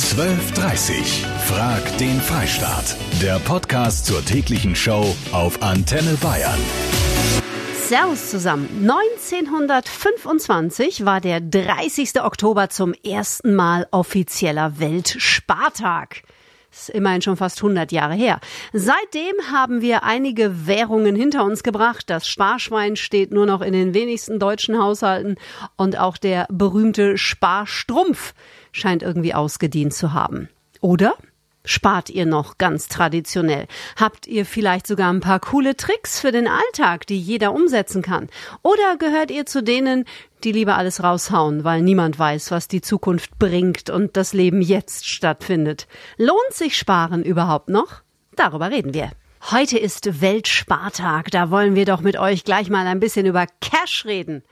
1230. Frag den Freistaat. Der Podcast zur täglichen Show auf Antenne Bayern. Servus zusammen. 1925 war der 30. Oktober zum ersten Mal offizieller Weltspartag. Ist immerhin schon fast 100 Jahre her. Seitdem haben wir einige Währungen hinter uns gebracht. Das Sparschwein steht nur noch in den wenigsten deutschen Haushalten und auch der berühmte Sparstrumpf scheint irgendwie ausgedient zu haben. Oder? Spart ihr noch ganz traditionell? Habt ihr vielleicht sogar ein paar coole Tricks für den Alltag, die jeder umsetzen kann? Oder gehört ihr zu denen, die lieber alles raushauen, weil niemand weiß, was die Zukunft bringt und das Leben jetzt stattfindet? Lohnt sich Sparen überhaupt noch? Darüber reden wir. Heute ist Weltspartag, da wollen wir doch mit euch gleich mal ein bisschen über Cash reden.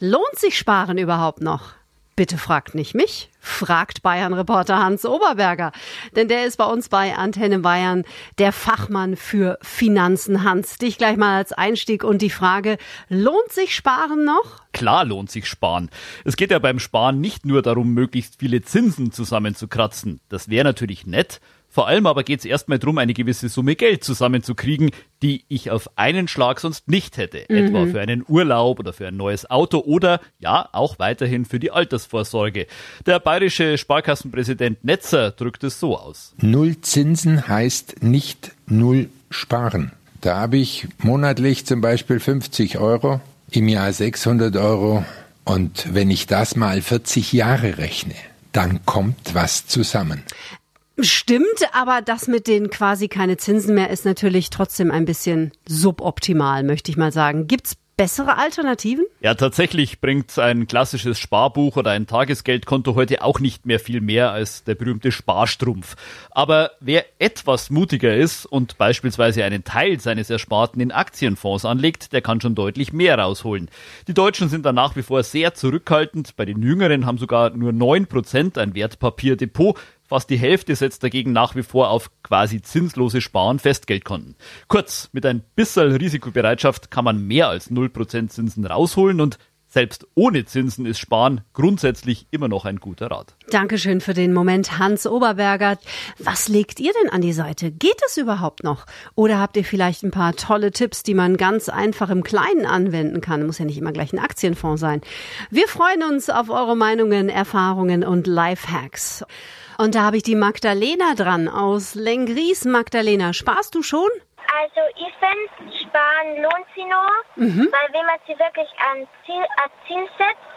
Lohnt sich Sparen überhaupt noch? Bitte fragt nicht mich, fragt Bayern-Reporter Hans Oberberger. Denn der ist bei uns bei Antenne Bayern der Fachmann für Finanzen. Hans, dich gleich mal als Einstieg und die Frage, lohnt sich Sparen noch? Klar lohnt sich Sparen. Es geht ja beim Sparen nicht nur darum, möglichst viele Zinsen zusammenzukratzen. Das wäre natürlich nett. Vor allem aber geht es erstmal darum, eine gewisse Summe Geld zusammenzukriegen, die ich auf einen Schlag sonst nicht hätte. Mhm. Etwa für einen Urlaub oder für ein neues Auto oder ja, auch weiterhin für die Altersvorsorge. Der bayerische Sparkassenpräsident Netzer drückt es so aus. Null Zinsen heißt nicht null sparen. Da habe ich monatlich zum Beispiel 50 Euro, im Jahr 600 Euro und wenn ich das mal 40 Jahre rechne, dann kommt was zusammen. Stimmt, aber das mit den quasi keine Zinsen mehr ist natürlich trotzdem ein bisschen suboptimal, möchte ich mal sagen. Gibt's bessere Alternativen? Ja, tatsächlich bringt ein klassisches Sparbuch oder ein Tagesgeldkonto heute auch nicht mehr viel mehr als der berühmte Sparstrumpf. Aber wer etwas mutiger ist und beispielsweise einen Teil seines Ersparten in Aktienfonds anlegt, der kann schon deutlich mehr rausholen. Die Deutschen sind da nach wie vor sehr zurückhaltend. Bei den Jüngeren haben sogar nur neun Prozent ein Wertpapierdepot. Fast die Hälfte setzt dagegen nach wie vor auf quasi zinslose Sparen Festgeldkonten. Kurz, mit ein bisschen Risikobereitschaft kann man mehr als 0% Zinsen rausholen und selbst ohne Zinsen ist Sparen grundsätzlich immer noch ein guter Rat. Dankeschön für den Moment, Hans Oberberger. Was legt ihr denn an die Seite? Geht es überhaupt noch? Oder habt ihr vielleicht ein paar tolle Tipps, die man ganz einfach im Kleinen anwenden kann? Muss ja nicht immer gleich ein Aktienfonds sein. Wir freuen uns auf eure Meinungen, Erfahrungen und Lifehacks. Und da habe ich die Magdalena dran aus Lengries. Magdalena, sparst du schon? Also ich finde, sparen lohnt sich noch, mhm. weil wenn man sich wirklich ein Ziel, ein Ziel setzt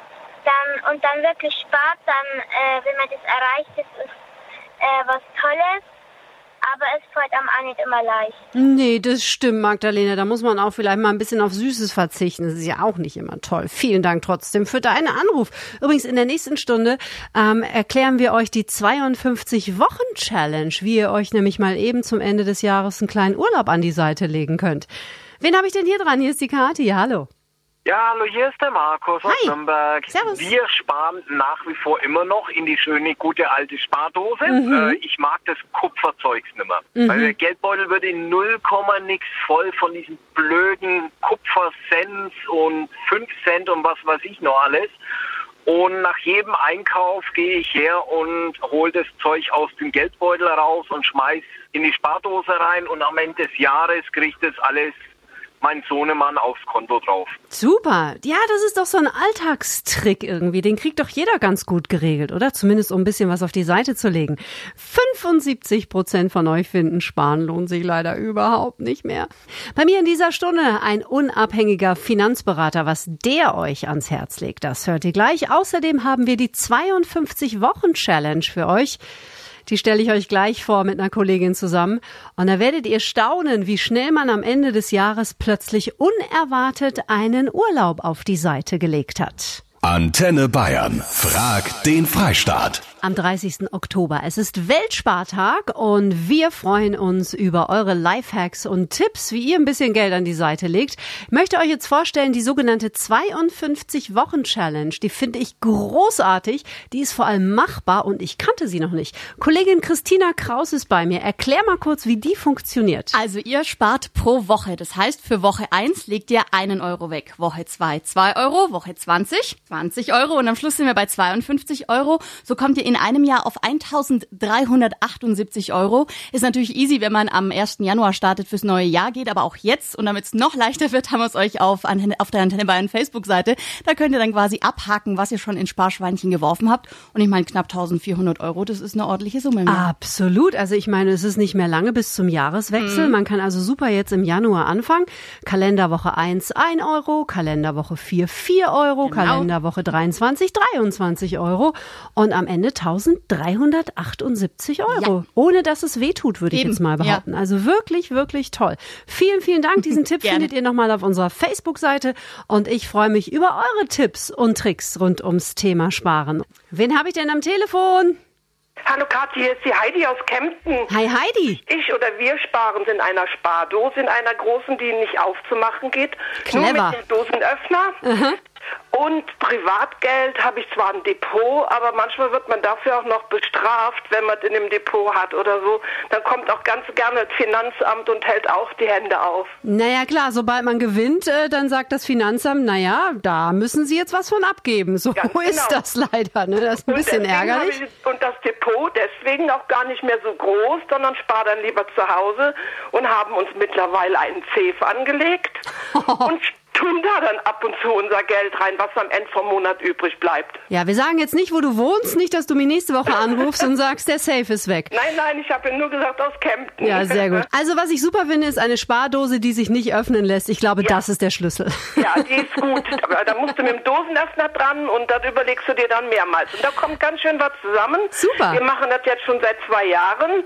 dann, und dann wirklich spart, dann, äh, wenn man das erreicht, das ist äh, was Tolles aber es fällt auch nicht immer leicht. Nee, das stimmt, Magdalena. Da muss man auch vielleicht mal ein bisschen auf Süßes verzichten. Das ist ja auch nicht immer toll. Vielen Dank trotzdem für deinen Anruf. Übrigens, in der nächsten Stunde ähm, erklären wir euch die 52-Wochen-Challenge, wie ihr euch nämlich mal eben zum Ende des Jahres einen kleinen Urlaub an die Seite legen könnt. Wen habe ich denn hier dran? Hier ist die Kathi. Hallo. Ja, hallo, hier ist der Markus aus Hi. Nürnberg. Servus. Wir sparen nach wie vor immer noch in die schöne, gute alte Spardose. Mhm. Äh, ich mag das Kupferzeugs nimmer. Mhm. Weil der Geldbeutel wird in 0, nix voll von diesen blöden Kupfercents und 5 Cent und was weiß ich noch alles. Und nach jedem Einkauf gehe ich her und hole das Zeug aus dem Geldbeutel raus und schmeiß in die Spardose rein und am Ende des Jahres kriege ich das alles mein Sohnemann aufs Konto drauf. Super. Ja, das ist doch so ein Alltagstrick irgendwie. Den kriegt doch jeder ganz gut geregelt, oder? Zumindest um ein bisschen was auf die Seite zu legen. 75 Prozent von euch finden, sparen lohnt sich leider überhaupt nicht mehr. Bei mir in dieser Stunde ein unabhängiger Finanzberater. Was der euch ans Herz legt, das hört ihr gleich. Außerdem haben wir die 52 Wochen Challenge für euch. Die stelle ich euch gleich vor mit einer Kollegin zusammen. Und da werdet ihr staunen, wie schnell man am Ende des Jahres plötzlich unerwartet einen Urlaub auf die Seite gelegt hat. Antenne Bayern. Frag den Freistaat. Am 30. Oktober. Es ist Weltspartag und wir freuen uns über eure Lifehacks und Tipps, wie ihr ein bisschen Geld an die Seite legt. Ich möchte euch jetzt vorstellen, die sogenannte 52 Wochen Challenge. Die finde ich großartig. Die ist vor allem machbar und ich kannte sie noch nicht. Kollegin Christina Kraus ist bei mir. Erklär mal kurz, wie die funktioniert. Also ihr spart pro Woche. Das heißt, für Woche 1 legt ihr einen Euro weg. Woche 2 2 Euro, Woche 20 20 Euro und am Schluss sind wir bei 52 Euro. So kommt ihr in einem Jahr auf 1378 Euro. Ist natürlich easy, wenn man am 1. Januar startet fürs neue Jahr, geht aber auch jetzt. Und damit es noch leichter wird, haben wir es euch auf, auf der Antenne Bayern Facebook-Seite. Da könnt ihr dann quasi abhaken, was ihr schon in Sparschweinchen geworfen habt. Und ich meine, knapp 1400 Euro, das ist eine ordentliche Summe. Mehr. Absolut. Also ich meine, es ist nicht mehr lange bis zum Jahreswechsel. Mhm. Man kann also super jetzt im Januar anfangen. Kalenderwoche 1 1 Euro, Kalenderwoche 4 4 Euro, genau. Kalenderwoche 23 23 Euro und am Ende 1378 Euro. Ja. Ohne dass es wehtut, würde ich jetzt mal behaupten. Ja. Also wirklich, wirklich toll. Vielen, vielen Dank. Diesen Tipp findet ihr nochmal auf unserer Facebook-Seite und ich freue mich über eure Tipps und Tricks rund ums Thema Sparen. Wen habe ich denn am Telefon? Hallo Kathi, hier ist die Heidi aus Kempten. Hi Heidi. Ich oder wir sparen in einer Spardose, in einer großen, die nicht aufzumachen geht. Clever. Nur mit dem Dosenöffner. Uh und Privatgeld habe ich zwar ein Depot, aber manchmal wird man dafür auch noch bestraft, wenn man es in dem Depot hat oder so. Dann kommt auch ganz gerne das Finanzamt und hält auch die Hände auf. Naja, klar, sobald man gewinnt, äh, dann sagt das Finanzamt, naja, da müssen Sie jetzt was von abgeben. So ganz ist genau. das leider. Ne? Das ist ein und bisschen ärgerlich. Ich, und das Depot deswegen auch gar nicht mehr so groß, sondern spare dann lieber zu Hause und haben uns mittlerweile einen Safe angelegt und tun da dann ab und zu unser Geld rein, was am Ende vom Monat übrig bleibt. Ja, wir sagen jetzt nicht, wo du wohnst, nicht, dass du mich nächste Woche anrufst und sagst, der Safe ist weg. Nein, nein, ich habe nur gesagt aus Kempten. Ja, sehr gut. Also was ich super finde, ist eine Spardose, die sich nicht öffnen lässt. Ich glaube, ja. das ist der Schlüssel. Ja, die ist gut. Da musst du mit dem Dosenöffner dran und dann überlegst du dir dann mehrmals. Und da kommt ganz schön was zusammen. Super. Wir machen das jetzt schon seit zwei Jahren.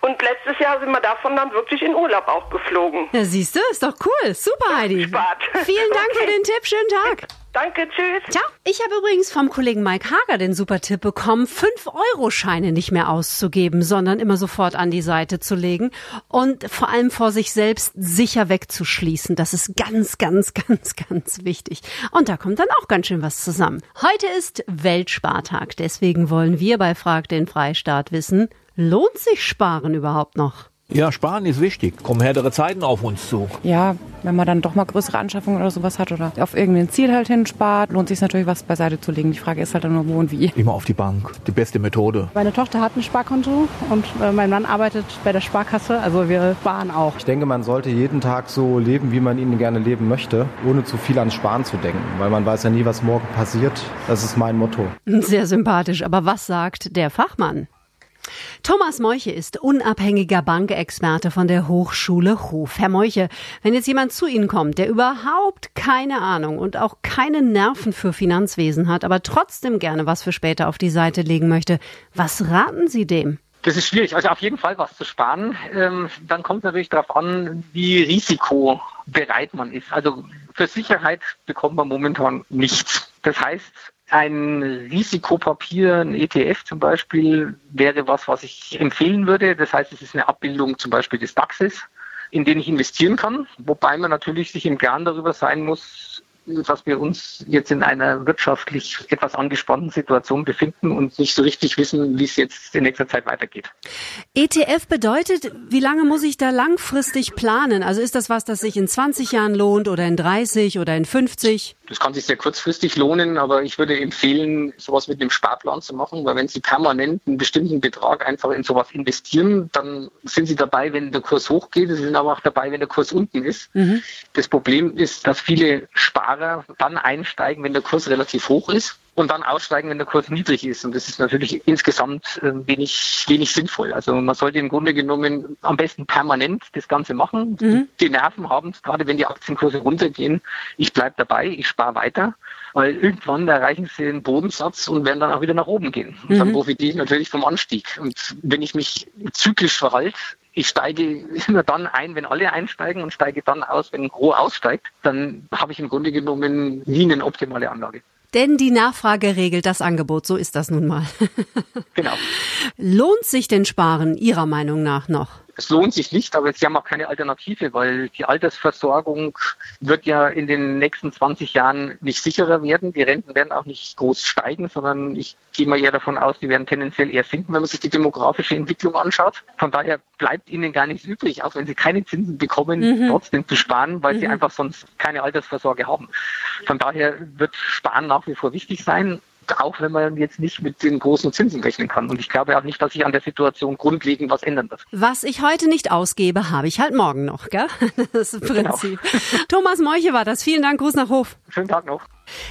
Und letztes Jahr sind wir davon dann wirklich in Urlaub auch geflogen. Ja, siehst du, ist doch cool. Super, Heidi. Spart. Vielen Dank okay. für den Tipp. Schönen Tag. Danke, tschüss. Ciao. Ich habe übrigens vom Kollegen Mike Hager den super Tipp bekommen, 5-Euro-Scheine nicht mehr auszugeben, sondern immer sofort an die Seite zu legen und vor allem vor sich selbst sicher wegzuschließen. Das ist ganz, ganz, ganz, ganz wichtig. Und da kommt dann auch ganz schön was zusammen. Heute ist Weltspartag. Deswegen wollen wir bei Frag den Freistaat wissen, lohnt sich Sparen überhaupt noch? Ja, sparen ist wichtig. Kommen härtere Zeiten auf uns zu. Ja, wenn man dann doch mal größere Anschaffungen oder sowas hat oder auf irgendein Ziel halt hinspart, lohnt sich natürlich was beiseite zu legen. Die Frage ist halt dann nur, wo und wie. Immer auf die Bank. Die beste Methode. Meine Tochter hat ein Sparkonto und äh, mein Mann arbeitet bei der Sparkasse. Also wir sparen auch. Ich denke, man sollte jeden Tag so leben, wie man ihn gerne leben möchte, ohne zu viel ans Sparen zu denken. Weil man weiß ja nie, was morgen passiert. Das ist mein Motto. Sehr sympathisch. Aber was sagt der Fachmann? Thomas Meuche ist unabhängiger Bankexperte von der Hochschule Hof. Herr Meuche, wenn jetzt jemand zu Ihnen kommt, der überhaupt keine Ahnung und auch keine Nerven für Finanzwesen hat, aber trotzdem gerne was für später auf die Seite legen möchte, was raten Sie dem? Das ist schwierig. Also auf jeden Fall was zu sparen. Ähm, dann kommt natürlich darauf an, wie risikobereit man ist. Also für Sicherheit bekommt man momentan nichts. Das heißt, ein Risikopapier, ein ETF zum Beispiel, wäre was, was ich empfehlen würde. Das heißt, es ist eine Abbildung zum Beispiel des DAXes, in den ich investieren kann, wobei man natürlich sich im Klaren darüber sein muss, dass wir uns jetzt in einer wirtschaftlich etwas angespannten Situation befinden und nicht so richtig wissen, wie es jetzt in nächster Zeit weitergeht. ETF bedeutet, wie lange muss ich da langfristig planen? Also ist das was, das sich in 20 Jahren lohnt oder in 30 oder in 50? Das kann sich sehr kurzfristig lohnen, aber ich würde empfehlen, sowas mit einem Sparplan zu machen, weil wenn Sie permanent einen bestimmten Betrag einfach in sowas investieren, dann sind Sie dabei, wenn der Kurs hochgeht, Sie sind aber auch dabei, wenn der Kurs unten ist. Mhm. Das Problem ist, dass viele Sparer dann einsteigen, wenn der Kurs relativ hoch ist und dann aussteigen, wenn der Kurs niedrig ist. Und das ist natürlich insgesamt äh, wenig, wenig sinnvoll. Also man sollte im Grunde genommen am besten permanent das Ganze machen, mhm. die Nerven haben, gerade wenn die Aktienkurse runtergehen. Ich bleibe dabei, ich spare weiter, weil irgendwann erreichen sie den Bodensatz und werden dann auch wieder nach oben gehen. Und mhm. dann profitiere ich natürlich vom Anstieg. Und wenn ich mich zyklisch verhalte, ich steige immer dann ein, wenn alle einsteigen und steige dann aus, wenn Gros aussteigt, dann habe ich im Grunde genommen nie eine optimale Anlage. Denn die Nachfrage regelt das Angebot, so ist das nun mal. genau. Lohnt sich denn Sparen Ihrer Meinung nach noch? Es lohnt sich nicht, aber sie haben auch keine Alternative, weil die Altersversorgung wird ja in den nächsten 20 Jahren nicht sicherer werden. Die Renten werden auch nicht groß steigen, sondern ich gehe mal eher davon aus, die werden tendenziell eher sinken, wenn man sich die demografische Entwicklung anschaut. Von daher bleibt ihnen gar nichts übrig, auch wenn sie keine Zinsen bekommen, mhm. trotzdem zu sparen, weil mhm. sie einfach sonst keine Altersvorsorge haben. Von daher wird Sparen nach wie vor wichtig sein. Auch wenn man jetzt nicht mit den großen Zinsen rechnen kann. Und ich glaube auch nicht, dass sich an der Situation grundlegend was ändern wird. Was ich heute nicht ausgebe, habe ich halt morgen noch, gell? Das ist Genau. Prinzip. Thomas Meuche war das. Vielen Dank. Gruß nach Hof. Schönen Tag noch.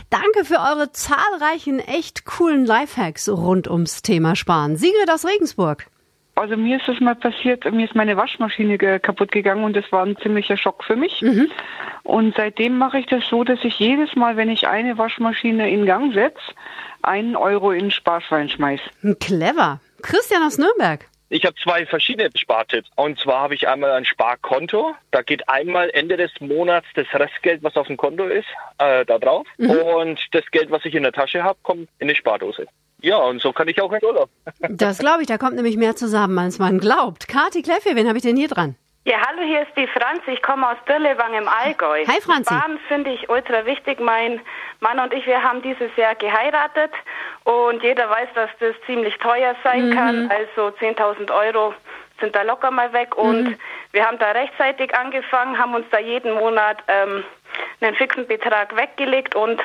Danke für eure zahlreichen, echt coolen Lifehacks rund ums Thema Sparen. Sigrid aus Regensburg. Also mir ist das mal passiert, mir ist meine Waschmaschine kaputt gegangen und das war ein ziemlicher Schock für mich. Und seitdem mache ich das so, dass ich jedes Mal, wenn ich eine Waschmaschine in Gang setze, einen Euro in ein Sparschwein schmeiß. Clever. Christian aus Nürnberg. Ich habe zwei verschiedene Spartipps. Und zwar habe ich einmal ein Sparkonto. Da geht einmal Ende des Monats das Restgeld, was auf dem Konto ist, äh, da drauf. Mhm. Und das Geld, was ich in der Tasche habe, kommt in die Spardose. Ja, und so kann ich auch in Urlaub. Das glaube ich, da kommt nämlich mehr zusammen, als man glaubt. Kati Kleffe, wen habe ich denn hier dran? Ja, hallo, hier ist die Franzi. Ich komme aus Dirlewang im Allgäu. Hi, Franzi. Sparen finde ich ultra wichtig. Mein Mann und ich, wir haben dieses Jahr geheiratet und jeder weiß, dass das ziemlich teuer sein Mhm. kann. Also 10.000 Euro sind da locker mal weg und Mhm. wir haben da rechtzeitig angefangen, haben uns da jeden Monat ähm, einen fixen Betrag weggelegt und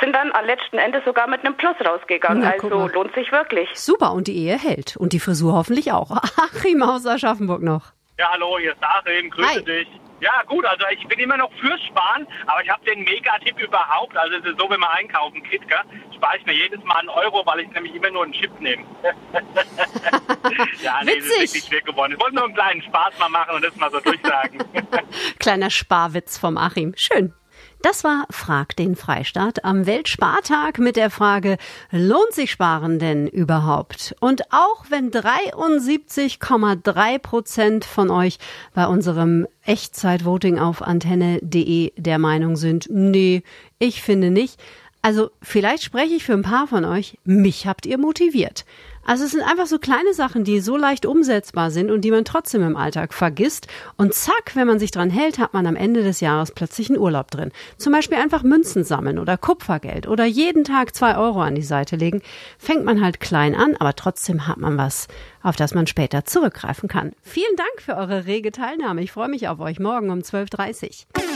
sind dann am letzten Ende sogar mit einem Plus rausgegangen. Na, also lohnt sich wirklich. Super, und die Ehe hält. Und die Frisur hoffentlich auch. Achim aus Aschaffenburg noch. Ja, hallo, hier ist Achim, grüße Hi. dich. Ja, gut, also ich bin immer noch fürs Sparen, aber ich habe den Mega-Tipp überhaupt. Also es ist so, wenn man einkaufen geht, gell, spare ich mir jedes Mal einen Euro, weil ich nämlich immer nur einen Chip nehme. ja, nee, das ist Witzig. wirklich schwer geworden. Ich wollte nur einen kleinen Spaß mal machen und das mal so durchsagen. Kleiner Sparwitz vom Achim. Schön. Das war Frag den Freistaat am Weltspartag mit der Frage, lohnt sich Sparen denn überhaupt? Und auch wenn 73,3 Prozent von euch bei unserem Echtzeitvoting auf antenne.de der Meinung sind, nee, ich finde nicht. Also vielleicht spreche ich für ein paar von euch, mich habt ihr motiviert. Also es sind einfach so kleine Sachen, die so leicht umsetzbar sind und die man trotzdem im Alltag vergisst. Und zack, wenn man sich dran hält, hat man am Ende des Jahres plötzlich einen Urlaub drin. Zum Beispiel einfach Münzen sammeln oder Kupfergeld oder jeden Tag zwei Euro an die Seite legen. Fängt man halt klein an, aber trotzdem hat man was, auf das man später zurückgreifen kann. Vielen Dank für eure rege Teilnahme. Ich freue mich auf euch morgen um 12.30 Uhr.